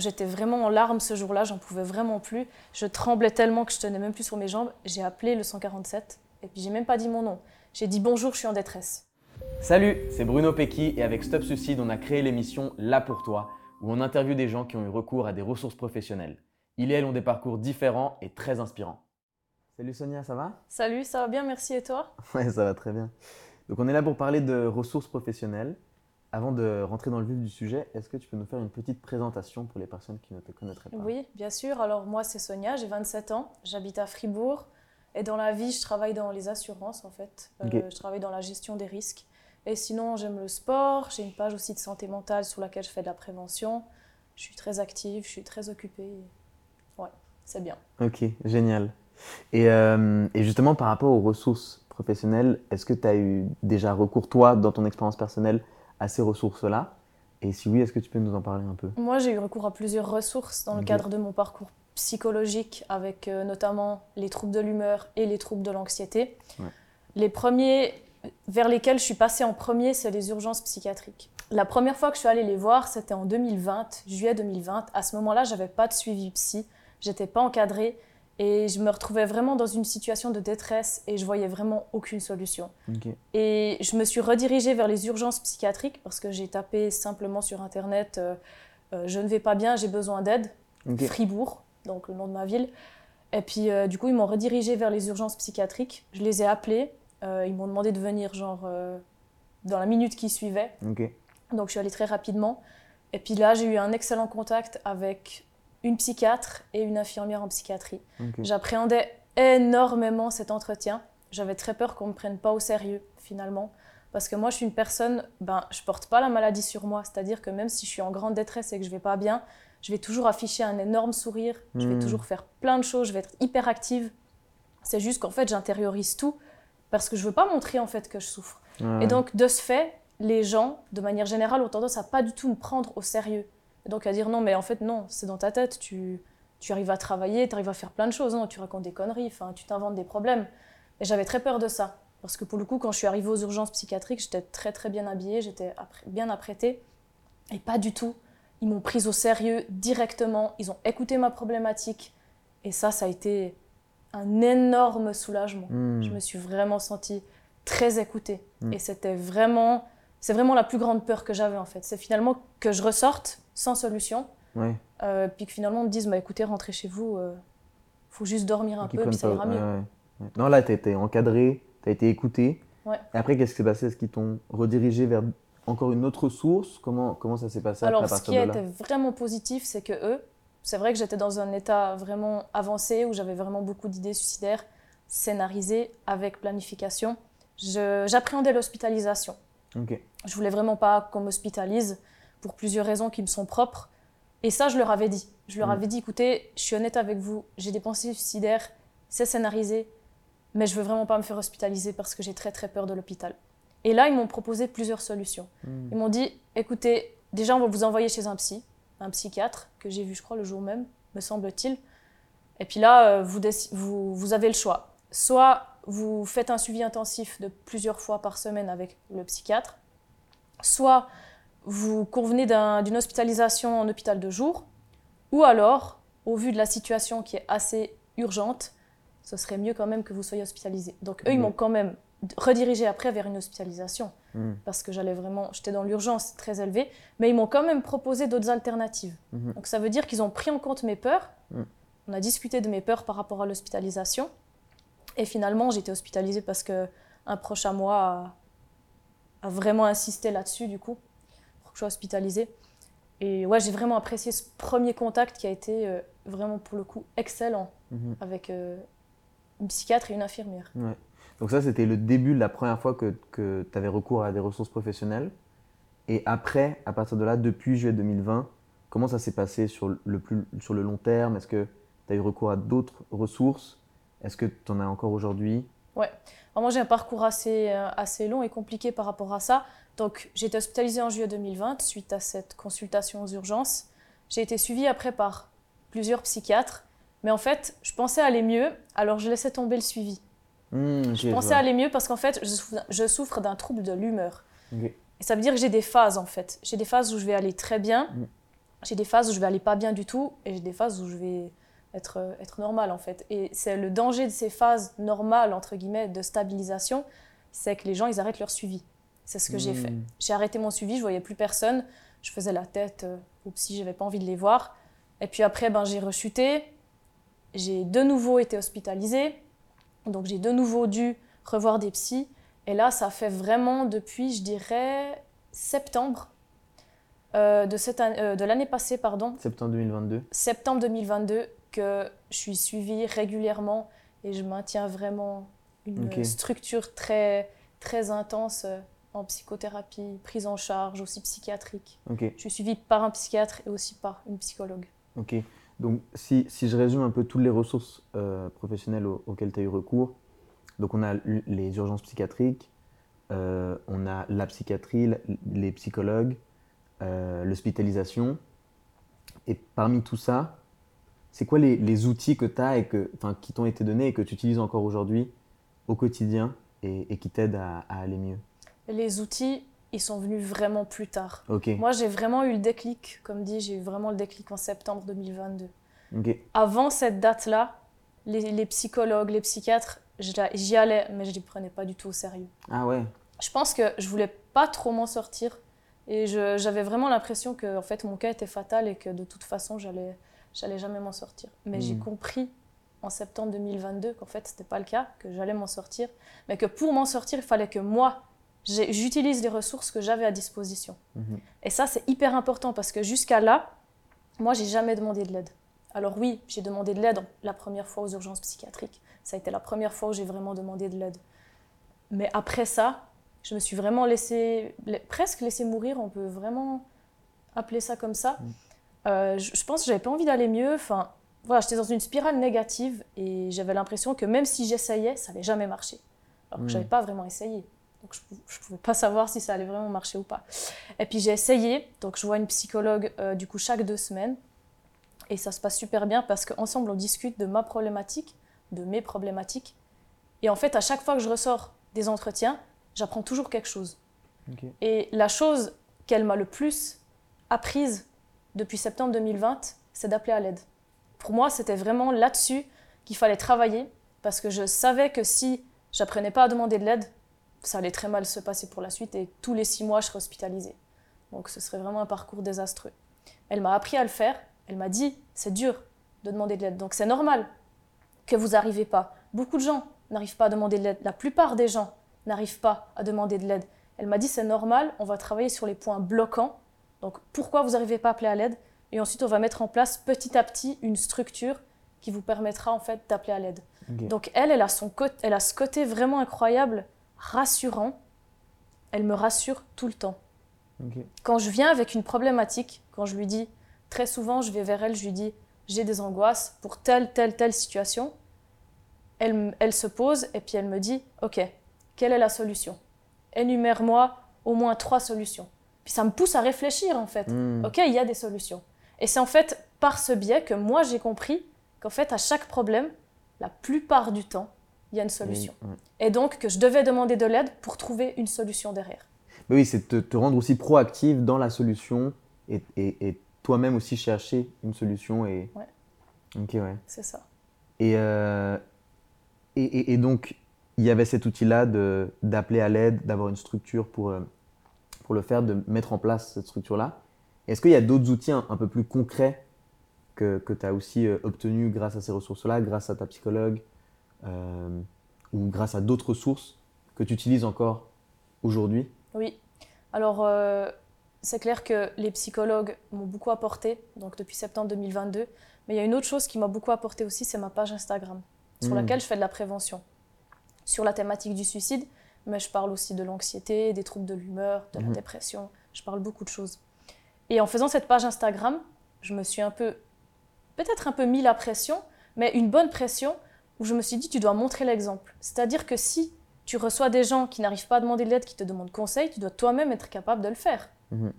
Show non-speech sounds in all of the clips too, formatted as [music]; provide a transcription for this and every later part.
j'étais vraiment en larmes ce jour-là, j'en pouvais vraiment plus. Je tremblais tellement que je tenais même plus sur mes jambes. J'ai appelé le 147 et puis j'ai même pas dit mon nom. J'ai dit bonjour, je suis en détresse. Salut, c'est Bruno Pecky et avec Stop Suicide, on a créé l'émission Là pour toi, où on interviewe des gens qui ont eu recours à des ressources professionnelles. Ils et elles ont des parcours différents et très inspirants. Salut Sonia, ça va? Salut, ça va bien, merci et toi? Ouais, ça va très bien. Donc on est là pour parler de ressources professionnelles. Avant de rentrer dans le vif du sujet, est-ce que tu peux nous faire une petite présentation pour les personnes qui ne te connaîtraient pas? Oui, bien sûr. Alors moi, c'est Sonia, j'ai 27 ans, j'habite à Fribourg. Et dans la vie, je travaille dans les assurances, en fait. Euh, Je travaille dans la gestion des risques. Et sinon, j'aime le sport. J'ai une page aussi de santé mentale sur laquelle je fais de la prévention. Je suis très active, je suis très occupée. Ouais, c'est bien. Ok, génial. Et, euh, et, justement, par rapport aux ressources professionnelles, est-ce que tu as eu déjà recours, toi, dans ton expérience personnelle, à ces ressources-là Et si oui, est-ce que tu peux nous en parler un peu? Moi, j'ai eu recours à plusieurs ressources dans le cadre de mon parcours psychologique, avec euh, notamment les troubles de l'humeur et les troubles de l'anxiété. Les premiers vers lesquels je suis passée en premier, c'est les urgences psychiatriques. La première fois que je suis allée les voir, c'était en 2020, juillet 2020. À ce moment-là, j'avais pas de suivi psy, j'étais pas encadrée. Et je me retrouvais vraiment dans une situation de détresse et je voyais vraiment aucune solution. Et je me suis redirigée vers les urgences psychiatriques parce que j'ai tapé simplement sur Internet euh, euh, Je ne vais pas bien, j'ai besoin d'aide. Fribourg, donc le nom de ma ville. Et puis euh, du coup, ils m'ont redirigée vers les urgences psychiatriques. Je les ai appelés. ils m'ont demandé de venir genre dans la minute qui suivait. Donc je suis allée très rapidement. Et puis là, j'ai eu un excellent contact avec une psychiatre et une infirmière en psychiatrie. J'appréhendais énormément cet entretien. J'avais très peur qu'on ne me prenne pas au sérieux, finalement. Parce que moi, je suis une personne, ben, je porte pas la maladie sur moi. C'est-à-dire que même si je suis en grande détresse et que je vais pas bien, je vais toujours afficher un énorme sourire. Je vais hmm. toujours faire plein de choses. Je vais être hyper active. C'est juste qu'en fait, j'intériorise tout parce que je veux pas montrer en fait que je souffre. Et donc, de ce fait, les gens, de manière générale, ont tendance à pas du tout me prendre au sérieux donc à dire non, mais en fait non, c'est dans ta tête, tu, tu arrives à travailler, tu arrives à faire plein de choses, non, tu racontes des conneries, tu t'inventes des problèmes. Et j'avais très peur de ça. Parce que pour le coup, quand je suis arrivée aux urgences psychiatriques, j'étais très très bien habillée, j'étais bien apprêtée. Et pas du tout. Ils m'ont prise au sérieux directement, ils ont écouté ma problématique. Et ça, ça a été un énorme soulagement. Hmm. Je me suis vraiment sentie très écoutée. Hmm. Et c'était vraiment, c'est vraiment la plus grande peur que j'avais en fait. C'est finalement que je ressorte sans solution. Euh, puis que finalement on me dise bah, écoutez, rentrez chez vous, il euh, faut juste dormir un peu, puis ça ira mieux. non, là, tu as été encadré, tu as été écouté. Et après, qu'est-ce qui s'est passé? Est-ce qu'ils t'ont redirigé vers encore une autre source? Comment, comment ça s'est passé Alors, ce qui a été vraiment positif, c'est que eux, c'est vrai que j'étais dans un état vraiment avancé où j'avais vraiment beaucoup d'idées suicidaires scénarisées avec planification. J'appréhendais l'hospitalisation. Okay. Je voulais vraiment pas qu'on m'hospitalise pour plusieurs raisons qui me sont propres. Et ça, je leur avais dit. Je leur mm. avais dit, écoutez, je suis honnête avec vous, j'ai des pensées suicidaires, c'est scénarisé, mais je veux vraiment pas me faire hospitaliser parce que j'ai très très peur de l'hôpital. Et là, ils m'ont proposé plusieurs solutions. Mm. Ils m'ont dit, écoutez, déjà, on va vous envoyer chez un psy, un psychiatre, que j'ai vu, je crois, le jour même, me semble-t-il. Et puis là, euh, vous, vous, vous avez le choix. Soit vous faites un suivi intensif de plusieurs fois par semaine avec le psychiatre, soit vous convenez d'une hospitalisation en hôpital de jour, ou alors, au vu de la situation qui est assez urgente, ce serait mieux quand même que vous soyez hospitalisé. Donc eux, ils m'ont quand même redirigé après vers une hospitalisation, hmm. parce que j'allais vraiment, j'étais dans l'urgence très élevée, mais ils m'ont quand même proposé d'autres alternatives. Hmm. Donc ça veut dire qu'ils ont pris en compte mes peurs, hmm. on a discuté de mes peurs par rapport à l'hospitalisation, et finalement j'ai été hospitalisée parce que un proche à moi a, a vraiment insisté là-dessus du coup je sois hospitalisée. Et ouais, j'ai vraiment apprécié ce premier contact qui a été euh, vraiment pour le coup excellent mhm. avec euh, une psychiatre et une infirmière. Ouais. Donc ça, c'était le début de la première fois que, que tu avais recours à des ressources professionnelles. Et après, à partir de là, depuis juillet 2020, comment ça s'est passé sur le, plus, sur le long terme? Est-ce que tu as eu recours à d'autres ressources? Est-ce que tu en as encore aujourd'hui? Ouais. moi, j'ai un parcours assez, euh, assez long et compliqué par rapport à ça. Donc, j'ai été hospitalisée en juillet 2020 suite à cette consultation aux urgences. J'ai été suivie après par plusieurs psychiatres. Mais en fait, je pensais aller mieux, alors je laissais tomber le suivi. Hmm, je pensais aller mieux parce qu'en fait, je souffre, d'un trouble de l'humeur. Et ça veut dire que j'ai des phases, en fait. J'ai des phases où je vais aller très bien. Hmm. j'ai des phases où je vais aller pas bien du tout et j'ai des phases où je vais être, euh, être normale en fait. Et c'est le danger de ces phases normales, entre guillemets, de stabilisation, c'est que les gens, ils arrêtent leur suivi. C'est ce que j'ai fait. Hmm. J'ai arrêté mon suivi, je voyais plus personne, je faisais la tête euh, aux psy, j'avais pas envie de les voir. Et puis après, ben, j'ai rechuté, j'ai de nouveau été hospitalisée, donc j'ai de nouveau dû revoir des psys. Et là, ça fait vraiment depuis, je dirais, septembre euh, de, cette euh, de l'année passée, pardon, Septembre 2022. septembre 2022, que je suis suivie régulièrement et je maintiens vraiment une structure très, très intense euh, en psychothérapie, prise en charge, aussi psychiatrique. Je suis suivie par un psychiatre et aussi par une psychologue. ok. Donc, si, si je résume un peu toutes les ressources euh, professionnelles au- auxquelles tu as eu recours, donc on a les urgences psychiatriques, euh, on a la psychiatrie, les psychologues, euh, l'hospitalisation. Et parmi tout ça, c'est quoi les, les outils que tu as et que, qui t'ont été donnés et que tu utilises encore aujourd'hui au quotidien et, et qui t'aident à, à aller mieux? Les outils, ils sont venus vraiment plus tard. Moi, j'ai vraiment eu le déclic, comme dit, j'ai eu vraiment le déclic en septembre 2022. ok, Avant cette date-là, les, les psychologues, les psychiatres, j'y allais, mais je ne les prenais pas du tout au sérieux. ah ouais, Je pense que je voulais pas trop m'en sortir et j'avais vraiment l'impression que en fait, mon cas était fatal et que de toute façon, j'allais j'allais jamais m'en sortir. Mais j'ai Mhm. compris en septembre 2022 qu'en fait, c'était pas le cas, que j'allais m'en sortir, mais que pour m'en sortir, il fallait que moi, j'ai- j'utilise les ressources que j'avais à disposition. Mhm. Et ça, c'est hyper important parce que jusqu'à là, moi, j'ai jamais demandé de l'aide. Alors oui, j'ai demandé de l'aide la première fois aux urgences psychiatriques. Ça a été la première fois où j'ai vraiment demandé de l'aide. Mais après ça, je me suis vraiment laissé, la- presque laissé mourir, on peut vraiment appeler ça comme ça. Mm. Euh, je, pense que j'avais pas envie d'aller mieux. Enfin, voilà, j'étais dans une spirale négative et j'avais l'impression que même si j'essayais, ça allait jamais marcher. Alors que Mm. j'avais pas vraiment essayé. Donc je, je pouvais pas savoir si ça allait vraiment marcher ou pas. Et puis j'ai essayé. Donc je vois une psychologue euh, du coup chaque deux semaines. Et ça se passe super bien parce qu'ensemble on discute de ma problématique, de mes problématiques. Et en fait, à chaque fois que je ressors des entretiens, j'apprends toujours quelque chose. Et la chose qu'elle m'a le plus apprise depuis septembre 2020, c'est d'appeler à l'aide. Pour moi, c'était vraiment là-dessus qu'il fallait travailler parce que je savais que si j'apprenais pas à demander de l'aide, ça allait très mal se passer pour la suite et tous les six mois, je serais hospitalisée. Donc ce serait vraiment un parcours désastreux. Elle m'a appris à le faire, elle m'a dit, c'est dur de demander de l'aide, donc c'est normal que vous n'arrivez pas. Beaucoup de gens n'arrivent pas à demander de l'aide, la plupart des gens n'arrivent pas à demander de l'aide. Elle m'a dit c'est normal, on va travailler sur les points bloquants. Donc pourquoi vous n'arrivez pas à appeler à l'aide? Et ensuite on va mettre en place petit à petit une structure qui vous permettra en fait d'appeler à l'aide. Donc elle, elle a, son côté, elle a ce côté vraiment incroyable, rassurant. Elle me rassure tout le temps. Quand je viens avec une problématique, quand je lui dis, très souvent je vais vers elle, je lui dis j'ai des angoisses pour telle, telle, telle situation, elle, elle se pose et puis elle me dit ok, quelle est la solution? Énumère-moi au moins trois solutions. Puis ça me pousse à réfléchir en fait. Hmm. Ok, il y a des solutions. Et c'est en fait par ce biais que moi j'ai compris qu'en fait à chaque problème, la plupart du temps, il y a une solution. Ouais. Et donc que je devais demander de l'aide pour trouver une solution derrière. Mais oui, c'est te, te rendre aussi proactive dans la solution et, et- et toi-même aussi chercher une solution. Et... Ouais. Ok, ouais. C'est ça. Et, euh, et, et- donc, il y avait cet outil-là de- d'appeler à l'aide, d'avoir une structure pour, euh, pour le faire, de mettre en place cette structure-là. Est-ce qu'il y a d'autres outils un, un peu plus concrets que, que tu as aussi euh, obtenus grâce à ces ressources-là, grâce à ta psychologue euh, ou grâce à d'autres ressources que tu utilises encore aujourd'hui? Oui. Alors, euh, c'est clair que les psychologues m'ont beaucoup apporté, donc depuis septembre 2022. Mais il y a une autre chose qui m'a beaucoup apporté aussi, c'est ma page Instagram, sur Mm. laquelle je fais de la prévention. Sur la thématique du suicide, mais je parle aussi de l'anxiété, des troubles de l'humeur, de la Mhm. dépression. Je parle beaucoup de choses. Et en faisant cette page Instagram, je me suis un peu, peut-être un peu mis la pression, mais une bonne pression où je me suis dit, tu dois montrer l'exemple. C'est-à-dire que si tu reçois des gens qui n'arrivent pas à demander de l'aide, qui te demandent conseil, tu dois toi-même être capable de le faire. Mhm.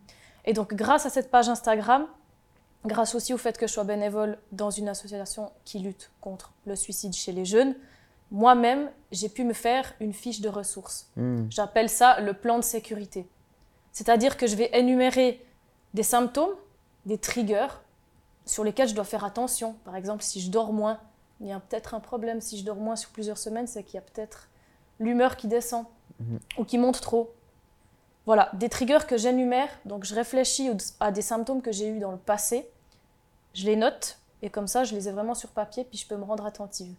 Et donc, grâce à cette page Instagram, grâce aussi au fait que je sois bénévole dans une association qui lutte contre le suicide chez les jeunes, moi-même, j'ai pu me faire une fiche de ressources. Hmm. J'appelle ça le plan de sécurité. C'est-à-dire que je vais énumérer des symptômes des triggers sur lesquels je dois faire attention. Par exemple, si je dors moins, il y a peut-être un problème. Si je dors moins sur plusieurs semaines, c'est qu'il y a peut-être l'humeur qui descend Mhm. ou qui monte trop. Voilà, des triggers que j'énumère. Donc, je réfléchis à des symptômes que j'ai eus dans le passé. Je les note et comme ça, je les ai vraiment sur papier, puis je peux me rendre attentive.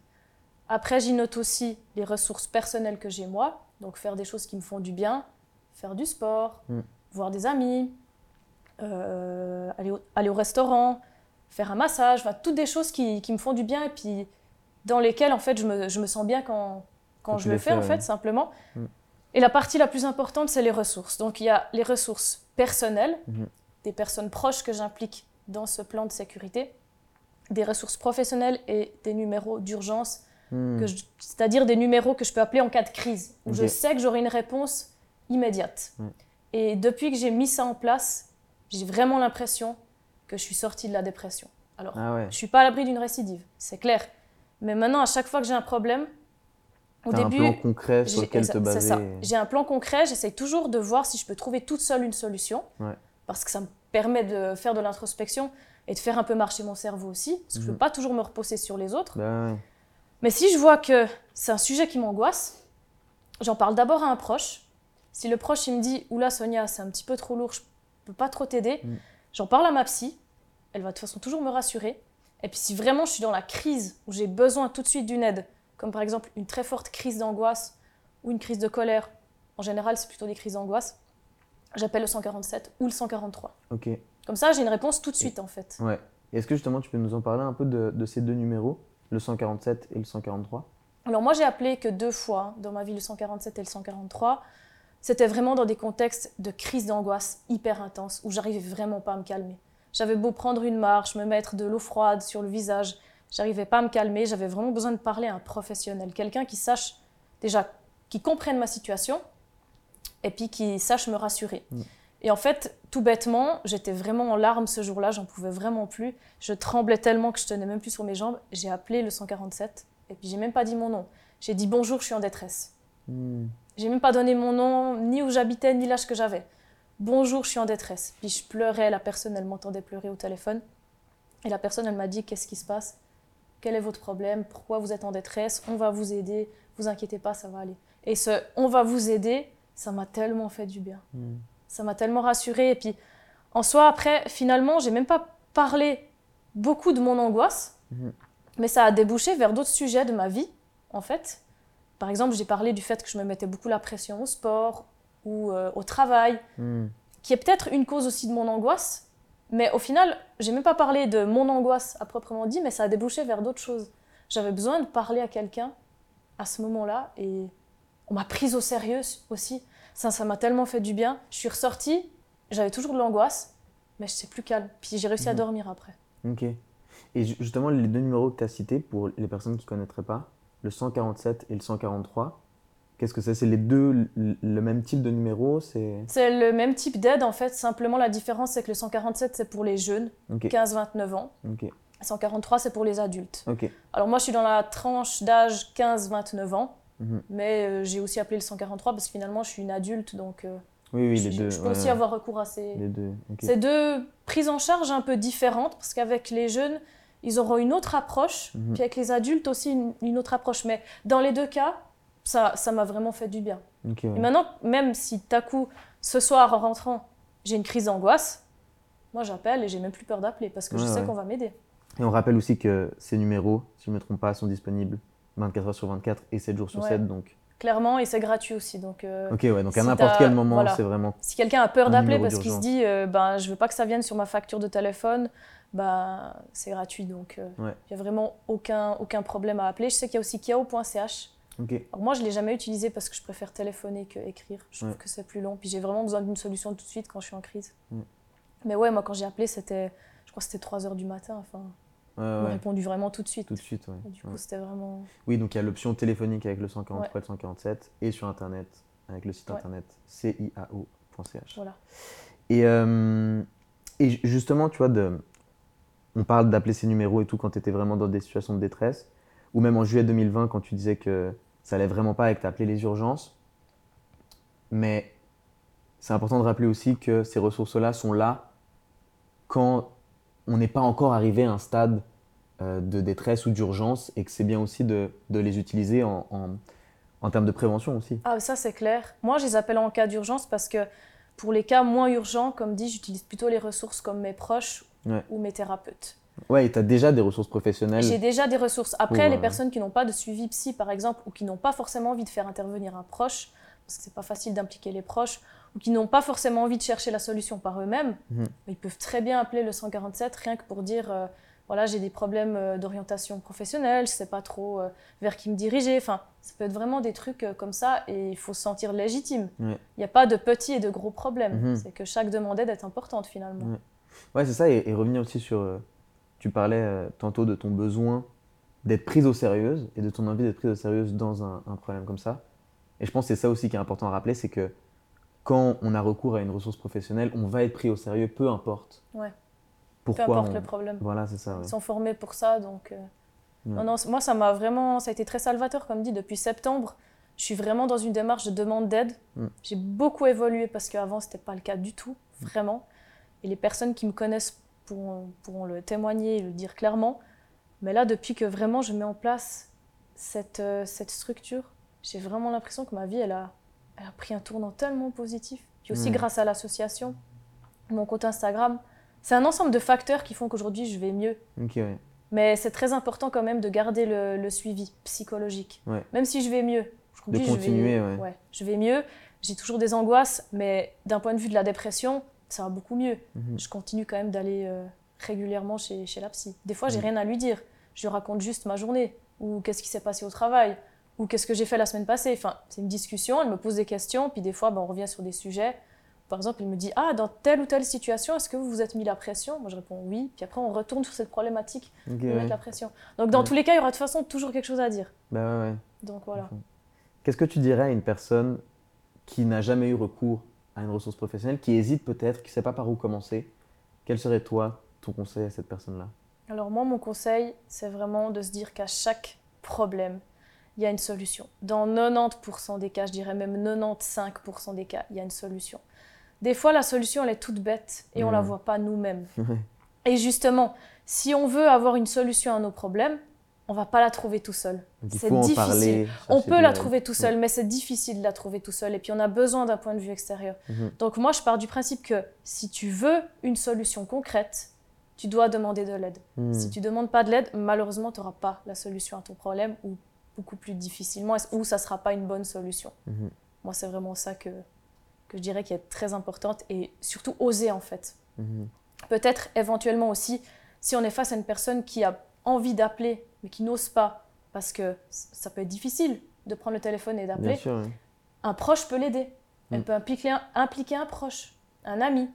Après, j'y note aussi les ressources personnelles que j'ai moi. Donc, faire des choses qui me font du bien, faire du sport, Mm. voir des amis, euh, aller, au, aller au restaurant, faire un massage, enfin, toutes des choses qui, qui me font du bien et puis dans lesquelles en fait je me, je me sens bien quand, quand Quand je le fais en ouais. fait simplement. Mm. Et la partie la plus importante c'est les ressources. Donc il y a les ressources personnelles, Mhm. des personnes proches que j'implique dans ce plan de sécurité, des ressources professionnelles et des numéros d'urgence Hmm. c'est-à-dire des numéros que je peux appeler en cas de crise, où je sais que j'aurai une réponse immédiate. Ouais. Et depuis que j'ai mis ça en place, j'ai vraiment l'impression que je suis sortie de la dépression. Alors, Ah ouais. je suis pas à l'abri d'une récidive, c'est clair. Mais maintenant, à chaque fois que j'ai un problème, au T'as un début, plan concret sur lequel te c'est baser. ça. J'ai un plan concret, j'essaye toujours de voir si je peux trouver toute seule une solution, Ouais. parce que ça me permet de faire de l'introspection et de faire un peu marcher mon cerveau aussi, parce que je ne Mhm. peux pas toujours me reposer sur les autres. Bah ouais. Mais si je vois que c'est un sujet qui m'angoisse, j'en parle d'abord à un proche. Si le proche il me dit Oula Sonia, c'est un petit peu trop lourd, je peux pas trop t'aider, Mm. j'en parle à ma psy. Elle va de toute façon toujours me rassurer. Et puis si vraiment je suis dans la crise où j'ai besoin tout de suite d'une aide, comme par exemple une très forte crise d'angoisse ou une crise de colère, en général c'est plutôt des crises d'angoisse, j'appelle le 147 ou le 143. Ok. Comme ça j'ai une réponse tout de suite en fait. Ouais. Est-ce que justement tu peux nous en parler un peu de, de ces deux numéros, le 147 et le 143 Alors moi j'ai appelé que deux fois dans ma vie le 147 et le 143. C'était vraiment dans des contextes de crise d'angoisse hyper intense où j'arrivais vraiment pas à me calmer. J'avais beau prendre une marche, me mettre de l'eau froide sur le visage, j'arrivais pas à me calmer, j'avais vraiment besoin de parler à un professionnel, quelqu'un qui sache déjà, qui comprenne ma situation et puis qui sache me rassurer. Mm. Et en fait, tout bêtement, j'étais vraiment en larmes ce jour-là, j'en pouvais vraiment plus. Je tremblais tellement que je tenais même plus sur mes jambes. J'ai appelé le 147 et puis j'ai même pas dit mon nom. J'ai dit bonjour, je suis en détresse. Hmm. J'ai même pas donné mon nom, ni où j'habitais, ni l'âge que j'avais. Bonjour, je suis en détresse. Puis je pleurais, la personne, elle m'entendait pleurer au téléphone. Et la personne, elle m'a dit Qu'est-ce qui se passe? Quel est votre problème? Pourquoi vous êtes en détresse? On va vous aider. Vous inquiétez pas, ça va aller. Et ce On va vous aider, ça m'a tellement fait du bien. Hmm. Ça m'a tellement rassurée. Et puis, en soi, après, finalement, j'ai même pas parlé beaucoup de mon angoisse, Mhm. mais ça a débouché vers d'autres sujets de ma vie, en fait. Par exemple, j'ai parlé du fait que je me mettais beaucoup la pression au sport ou euh, au travail, Hmm. qui est peut-être une cause aussi de mon angoisse. Mais au final, j'ai même pas parlé de mon angoisse à proprement dit, mais ça a débouché vers d'autres choses. J'avais besoin de parler à quelqu'un à ce moment-là et on m'a prise au sérieux aussi. Ça, ça m'a tellement fait du bien. Je suis ressortie, j'avais toujours de l'angoisse, mais je sais plus calme. Puis j'ai réussi à Mhm. dormir après. Ok. Et ju- justement, les deux numéros que tu as cités, pour les personnes qui ne connaîtraient pas, le 147 et le 143, qu'est-ce que c'est? C'est les deux le même type de numéro C'est. Le même type d'aide en fait, simplement la différence c'est que le 147 c'est pour les jeunes, Ok. 15-29 ans, Ok. 143 c'est pour les adultes. Ok. Alors moi je suis dans la tranche d'âge 15-29 ans, Mhm. mais euh, j'ai aussi appelé le 143 parce que finalement je suis une adulte donc euh, Oui, oui, je, les deux. je peux ouais, aussi ouais. avoir recours à ces, Les deux. Ok. ces deux prises en charge un peu différentes parce qu'avec les jeunes ils auront une autre approche, Mhm. puis avec les adultes aussi une, une autre approche. Mais dans les deux cas, ça ça m'a vraiment fait du bien. Ouais. Et maintenant, même si tout à coup, ce soir en rentrant, j'ai une crise d'angoisse, moi j'appelle et j'ai même plus peur d'appeler parce que je sais qu'on va m'aider. Et on rappelle aussi que ces numéros, si je ne me trompe pas, sont disponibles 24 heures sur 24 et 7 jours sur Ouais. 7. Donc, Clairement, et c'est gratuit aussi. Donc, euh, ok, ouais, donc à Si n'importe quel moment, voilà. c'est vraiment. si quelqu'un a peur d'appeler parce qu'il se dit euh, ben, je veux pas que ça vienne sur ma facture de téléphone, ben, c'est gratuit. Donc, il Ouais. n'y a vraiment aucun, aucun problème à appeler. Je sais qu'il y a aussi kiao.ch. Ok. Alors moi, je ne l'ai jamais utilisé parce que je préfère téléphoner que écrire. Je trouve Ouais. que c'est plus long. Puis j'ai vraiment besoin d'une solution tout de suite quand je suis en crise. Mm. Mais ouais, moi, quand j'ai appelé, c'était, je crois que c'était 3 heures du matin. Enfin, Ouais, répondu vraiment tout de suite. tout de suite. Et du coup, c'était vraiment. Oui, donc il y a l'option téléphonique avec le 143 et le 147 et sur internet avec le site internet ciao.ch. Voilà. Et, euh, et ju- justement, tu vois, de, on parle d'appeler ces numéros et tout quand tu étais vraiment dans des situations de détresse, ou même en juillet 2020 quand tu disais que ça allait vraiment pas et que tu appelé les urgences. Mais c'est important de rappeler aussi que ces ressources-là sont là quand on n'est pas encore arrivé à un stade euh, de détresse ou d'urgence et que c'est bien aussi de, de les utiliser en, en, en, termes de prévention aussi. Ah, ça c'est clair. Moi, je les appelle en cas d'urgence parce que pour les cas moins urgents, comme dit, j'utilise plutôt les ressources comme mes proches Ouais. ou mes thérapeutes. Ouais, et tu as déjà des ressources professionnelles. J'ai déjà des ressources. Après, Pour, les euh, personnes qui n'ont pas de suivi psy, par exemple, ou qui n'ont pas forcément envie de faire intervenir un proche, parce que c'est pas facile d'impliquer les proches, ou qui n'ont pas forcément envie de chercher la solution par eux-mêmes, Mhm. ils peuvent très bien appeler le 147 rien que pour dire euh, voilà, j'ai des problèmes euh, d'orientation professionnelle, je sais pas trop euh, vers qui me diriger. Enfin, ça peut être vraiment des trucs euh, comme ça et il faut se sentir légitime. Il Ouais. n'y a pas de petits et de gros problèmes. Mhm. C'est que chaque demande d'aide est importante finalement. Ouais. Ouais, c'est ça, et, et revenir aussi sur. tu parlais tantôt de ton besoin d'être prise au sérieux et de ton envie d'être prise au sérieux dans un, un problème comme ça. Et je pense que c'est ça aussi qui est important à rappeler c'est que quand on a recours à une ressource professionnelle, on va être pris au sérieux, peu importe. Ouais. Pourquoi Peu importe on- le problème. Voilà, c'est ça. ouais. Ils sont formés pour ça, donc. euh, Ouais. Non, non, moi, ça m'a vraiment. Ça a été très salvateur, comme dit, depuis septembre. Je suis vraiment dans une démarche de demande d'aide. Mm. J'ai beaucoup évolué parce qu'avant, ce n'était pas le cas du tout, vraiment. Et les personnes qui me connaissent pourront, pourront le témoigner et le dire clairement. Mais là, depuis que vraiment je mets en place cette, euh, cette structure, j'ai vraiment l'impression que ma vie, elle a, elle a pris un tournant tellement positif. Puis aussi Mm. grâce à l'association, mon compte Instagram. C'est un ensemble de facteurs qui font qu'aujourd'hui, je vais mieux. Ouais. Mais c'est très important quand même de garder le, le suivi psychologique. Ouais. Même si je vais mieux. Je vais- continuer, ouais. Je vais mieux. J'ai toujours des angoisses, mais d'un point de vue de la dépression, ça va beaucoup mieux. Mhm. Je continue quand même d'aller euh, régulièrement chez, chez la psy. Des fois, j'ai Mhm. rien à lui dire. Je lui raconte juste ma journée, ou qu'est-ce qui s'est passé au travail, ou qu'est-ce que j'ai fait la semaine passée? Enfin, c'est une discussion, elle me pose des questions, puis des fois, ben, on revient sur des sujets. Par exemple, il me dit Ah, dans telle ou telle situation, est-ce que vous vous êtes mis la pression? Moi, je réponds oui. Puis après, on retourne sur cette problématique de ouais. mettre la pression. Donc, dans Ouais. tous les cas, il y aura de toute façon toujours quelque chose à dire. Bah ouais, ouais. Donc, voilà. Qu'est-ce que tu dirais à une personne qui n'a jamais eu recours à une ressource professionnelle, qui hésite peut-être, qui ne sait pas par où commencer? Quel serait toi ton conseil à cette personne-là? Alors, moi, mon conseil, c'est vraiment de se dire qu'à chaque problème, il y a une solution. Dans 90% des cas, je dirais même 95% des cas, il y a une solution. Des fois, la solution, elle est toute bête et on la Mhm. voit pas nous-mêmes. [laughs] Et justement, si on veut avoir une solution à nos problèmes, on va pas la trouver tout seul. C'est difficile. parler. On peut la trouver tout seul, mais c'est difficile de la trouver tout seul. Et puis on a besoin d'un point de vue extérieur. Mhm. Donc moi, je pars du principe que si tu veux une solution concrète, tu dois demander de l'aide. Mhm. Si tu demandes pas de l'aide, malheureusement, tu n'auras pas la solution à ton problème ou beaucoup plus difficilement, ou ça sera pas une bonne solution. Mhm. Moi, c'est vraiment ça que, que je dirais qui est très importante et surtout oser en fait. Mhm. Peut-être éventuellement aussi, si on est face à une personne qui a envie d'appeler mais qui n'ose pas, parce que ça peut être difficile de prendre le téléphone et d'appeler, un proche peut l'aider. Elle Mm. peut impliquer un, impliquer un proche, un ami.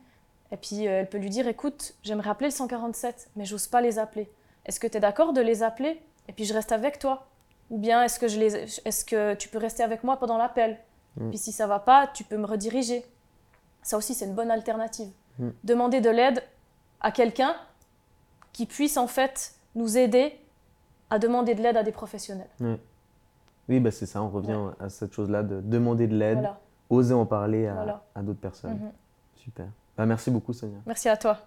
Et puis euh, elle peut lui dire écoute, j'aimerais appeler le 147, mais j'ose pas les appeler. Est-ce que tu es d'accord de les appeler? Et puis je reste avec toi Ou bien est-ce que, je les, est que tu peux rester avec moi pendant l'appel Mm. Puis si ça va pas, tu peux me rediriger. Ça aussi, c'est une bonne alternative. Mm. Demander de l'aide à quelqu'un qui puisse en fait nous aider à demander de l'aide à des professionnels. Oui, bah c'est ça, on revient à cette chose-là de demander de l'aide, Voilà. oser en parler à, Voilà. à d'autres personnes. Mhm. Super. Bah, merci beaucoup, Sonia. Merci à toi.